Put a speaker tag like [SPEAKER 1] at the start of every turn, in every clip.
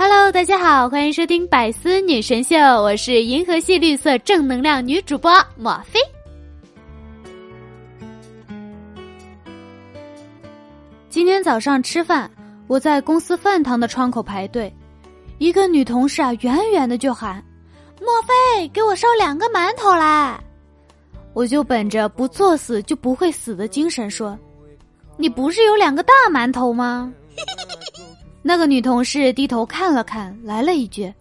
[SPEAKER 1] Hello，大家好，欢迎收听百思女神秀，我是银河系绿色正能量女主播莫菲。今天早上吃饭，我在公司饭堂的窗口排队，一个女同事啊，远远的就喊：“莫菲给我烧两个馒头来！”我就本着不作死就不会死的精神说：“你不是有两个大馒头吗？” 那个女同事低头看了看，来了一句：“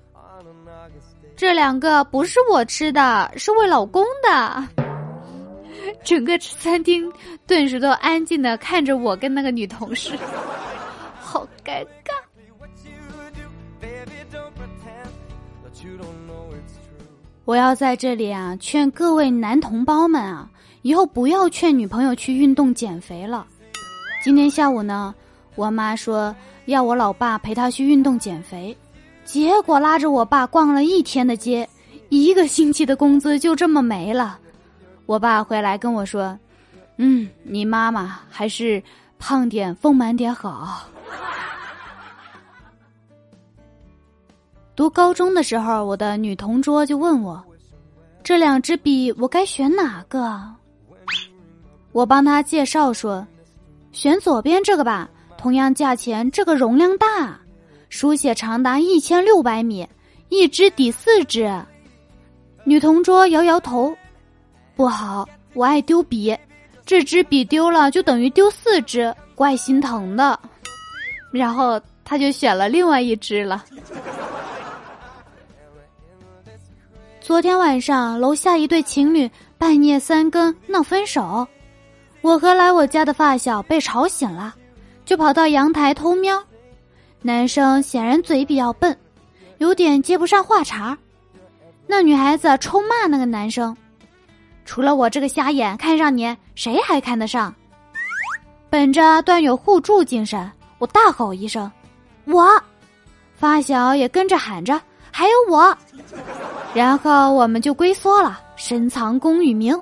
[SPEAKER 1] 这两个不是我吃的，是为老公的。”整个餐厅顿时都安静的看着我跟那个女同事，好尴尬。我要在这里啊，劝各位男同胞们啊，以后不要劝女朋友去运动减肥了。今天下午呢，我妈说要我老爸陪她去运动减肥，结果拉着我爸逛了一天的街，一个星期的工资就这么没了。我爸回来跟我说：“嗯，你妈妈还是胖点、丰满点好。”读高中的时候，我的女同桌就问我：“这两支笔我该选哪个？”我帮她介绍说：“选左边这个吧，同样价钱，这个容量大，书写长达一千六百米，一支抵四支。”女同桌摇摇头。不好，我爱丢笔，这支笔丢了就等于丢四支，怪心疼的。然后他就选了另外一支了。昨天晚上楼下一对情侣半夜三更闹分手，我和来我家的发小被吵醒了，就跑到阳台偷瞄。男生显然嘴比较笨，有点接不上话茬那女孩子冲骂那个男生。除了我这个瞎眼看上你，谁还看得上？本着段友互助精神，我大吼一声：“我！”发小也跟着喊着：“还有我！”然后我们就龟缩了，深藏功与名。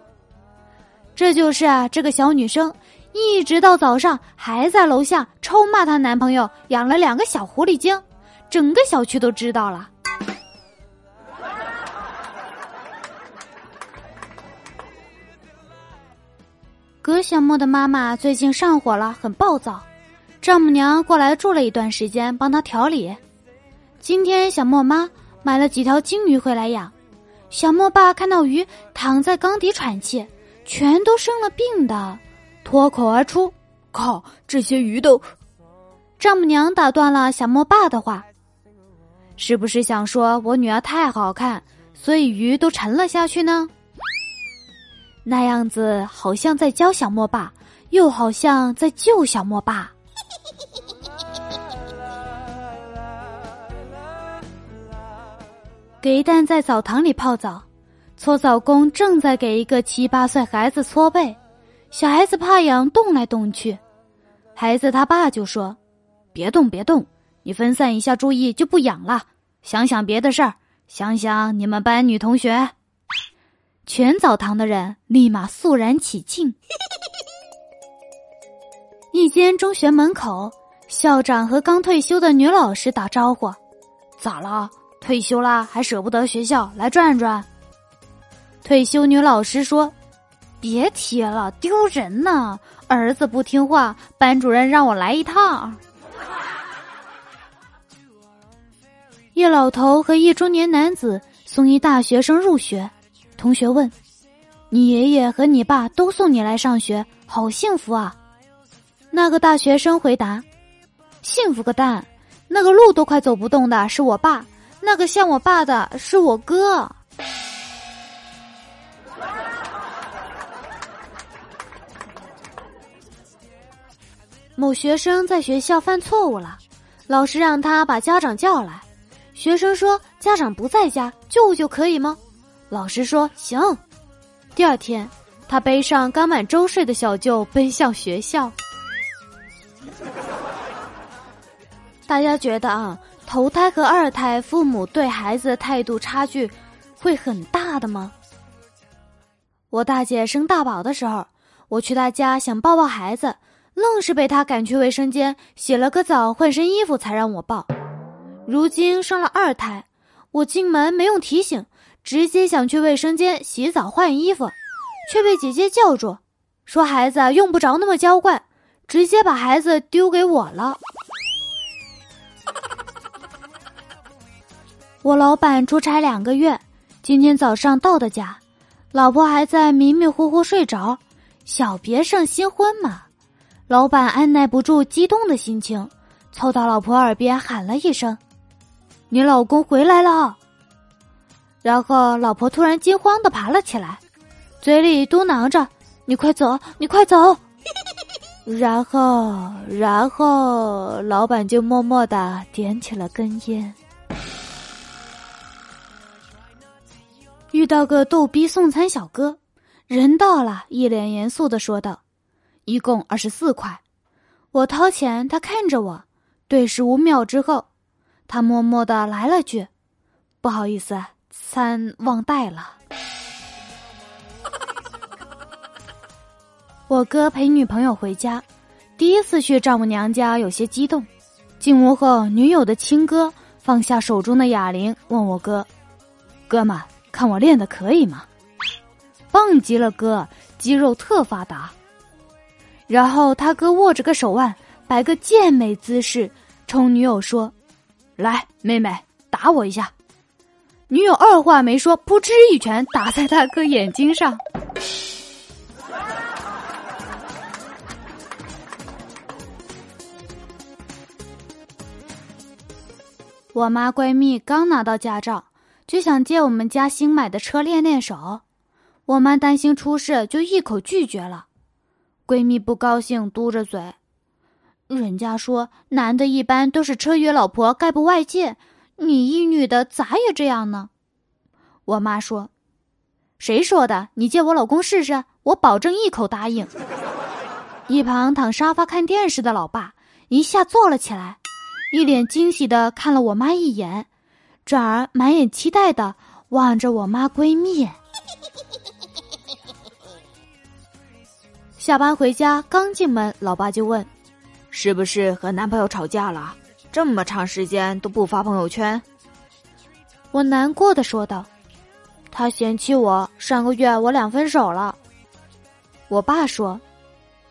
[SPEAKER 1] 这就是啊，这个小女生一直到早上还在楼下臭骂她男朋友养了两个小狐狸精，整个小区都知道了。葛小莫的妈妈最近上火了，很暴躁。丈母娘过来住了一段时间，帮她调理。今天小莫妈买了几条金鱼回来养。小莫爸看到鱼躺在缸底喘气，全都生了病的，脱口而出：“靠，这些鱼都……”丈母娘打断了小莫爸的话：“是不是想说我女儿太好看，所以鱼都沉了下去呢？”那样子好像在教小莫爸，又好像在救小莫爸。给蛋在澡堂里泡澡，搓澡工正在给一个七八岁孩子搓背，小孩子怕痒，动来动去。孩子他爸就说：“别动，别动，你分散一下注意就不痒了。想想别的事儿，想想你们班女同学。”全澡堂的人立马肃然起敬。一间中学门口，校长和刚退休的女老师打招呼：“咋了？退休啦，还舍不得学校来转转？”退休女老师说：“别提了，丢人呢！儿子不听话，班主任让我来一趟。”一老头和一中年男子送一大学生入学。同学问：“你爷爷和你爸都送你来上学，好幸福啊！”那个大学生回答：“幸福个蛋！那个路都快走不动的是我爸，那个像我爸的是我哥。”某学生在学校犯错误了，老师让他把家长叫来。学生说：“家长不在家，救救可以吗？”老师说：“行。”第二天，他背上刚满周岁的小舅奔向学校。大家觉得啊，头胎和二胎父母对孩子的态度差距会很大的吗？我大姐生大宝的时候，我去她家想抱抱孩子，愣是被他赶去卫生间洗了个澡，换身衣服才让我抱。如今生了二胎，我进门没用提醒，直接想去卫生间洗澡换衣服，却被姐姐叫住，说孩子用不着那么娇惯，直接把孩子丢给我了。我老板出差两个月，今天早上到的家，老婆还在迷迷糊糊睡着，小别胜新婚嘛。老板按耐不住激动的心情，凑到老婆耳边喊了一声。你老公回来了，然后老婆突然惊慌的爬了起来，嘴里嘟囔着：“你快走，你快走。”然后，然后老板就默默的点起了根烟。遇到个逗逼送餐小哥，人到了，一脸严肃的说道：“一共二十四块。”我掏钱，他看着我，对视五秒之后。他默默的来了句：“不好意思，餐忘带了。”我哥陪女朋友回家，第一次去丈母娘家，有些激动。进屋后，女友的亲哥放下手中的哑铃，问我哥：“哥们，看我练的可以吗？”“棒极了，哥，肌肉特发达。”然后他哥握着个手腕，摆个健美姿势，冲女友说。来，妹妹，打我一下。女友二话没说，扑哧一拳打在他哥眼睛上。我妈闺蜜刚拿到驾照，就想借我们家新买的车练练手。我妈担心出事，就一口拒绝了。闺蜜不高兴，嘟着嘴。人家说，男的一般都是车约老婆，概不外借。你一女的咋也这样呢？我妈说：“谁说的？你借我老公试试，我保证一口答应。”一旁躺沙发看电视的老爸一下坐了起来，一脸惊喜的看了我妈一眼，转而满眼期待的望着我妈闺蜜。下班回家刚进门，老爸就问。是不是和男朋友吵架了？这么长时间都不发朋友圈。我难过的说道：“他嫌弃我，上个月我俩分手了。”我爸说：“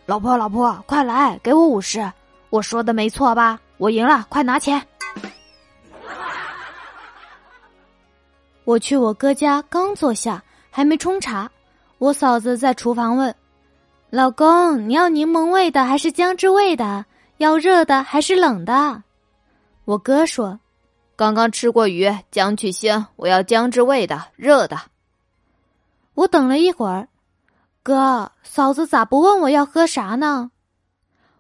[SPEAKER 1] 老婆，老婆，快来给我五十，我说的没错吧？我赢了，快拿钱。”我去我哥家刚坐下，还没冲茶，我嫂子在厨房问：“老公，你要柠檬味的还是姜汁味的？”要热的还是冷的？我哥说：“刚刚吃过鱼，姜去腥，我要姜汁味的，热的。”我等了一会儿，哥，嫂子咋不问我要喝啥呢？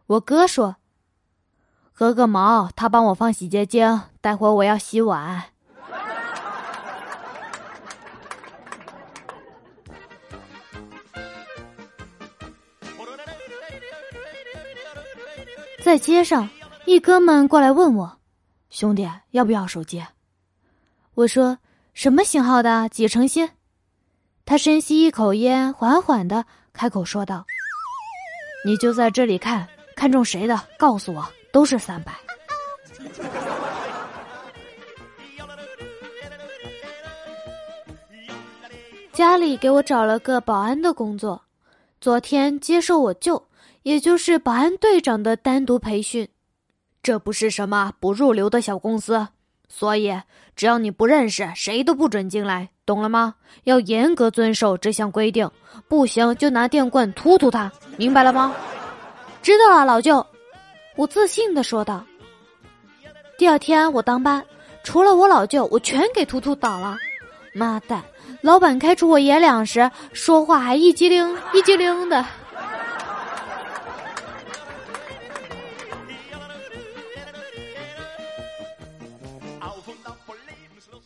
[SPEAKER 1] 我哥说：“喝个毛，他帮我放洗洁精，待会儿我要洗碗。”在街上，一哥们过来问我：“兄弟，要不要手机？”我说：“什么型号的？几成新？”他深吸一口烟，缓缓的开口说道：“你就在这里看看中谁的，告诉我，都是三百。”家里给我找了个保安的工作，昨天接受我舅。也就是保安队长的单独培训，这不是什么不入流的小公司，所以只要你不认识，谁都不准进来，懂了吗？要严格遵守这项规定，不行就拿电棍突突他，明白了吗？知道了，老舅，我自信的说道。第二天我当班，除了我老舅，我全给突突倒了。妈蛋，老板开除我爷俩时，说话还一激灵一激灵的。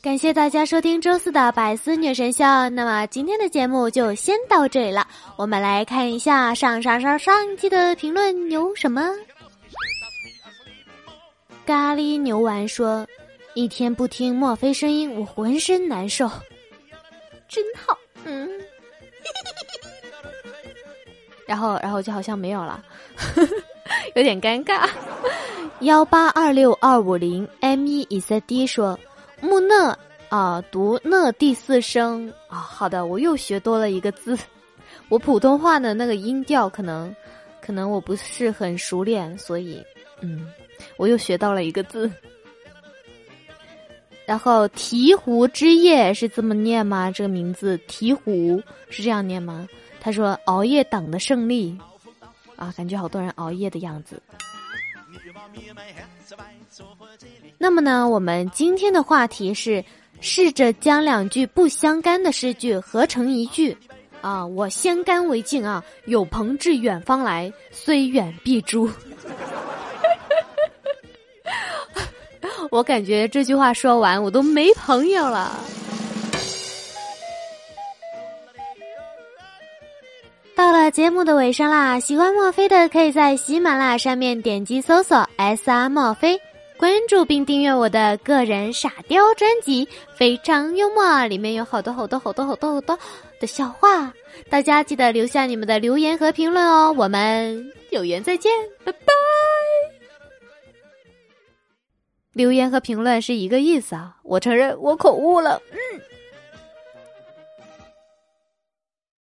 [SPEAKER 1] 感谢大家收听周四的百思女神秀。那么今天的节目就先到这里了。我们来看一下上上上上一期的评论有什么。咖喱牛丸说：“一天不听墨菲声音，我浑身难受。”真好，嗯。然后，然后就好像没有了，有点尴尬。幺八二六二五零 M 一以赛 D 说木讷啊，读讷第四声啊。好的，我又学多了一个字。我普通话的那个音调可能，可能我不是很熟练，所以嗯，我又学到了一个字。然后鹈鹕之夜是这么念吗？这个名字鹈鹕是这样念吗？他说熬夜党的胜利啊，感觉好多人熬夜的样子。那么呢，我们今天的话题是试着将两句不相干的诗句合成一句啊，我先干为敬啊，有朋自远方来，虽远必诛。我感觉这句话说完，我都没朋友了。到了节目的尾声啦，喜欢墨菲的可以在喜马拉雅上面点击搜索 “S R 墨菲”，关注并订阅我的个人傻雕专辑，非常幽默，里面有好多好多好多好多好多的笑话，大家记得留下你们的留言和评论哦，我们有缘再见，拜拜。留言和评论是一个意思啊，我承认我口误了。嗯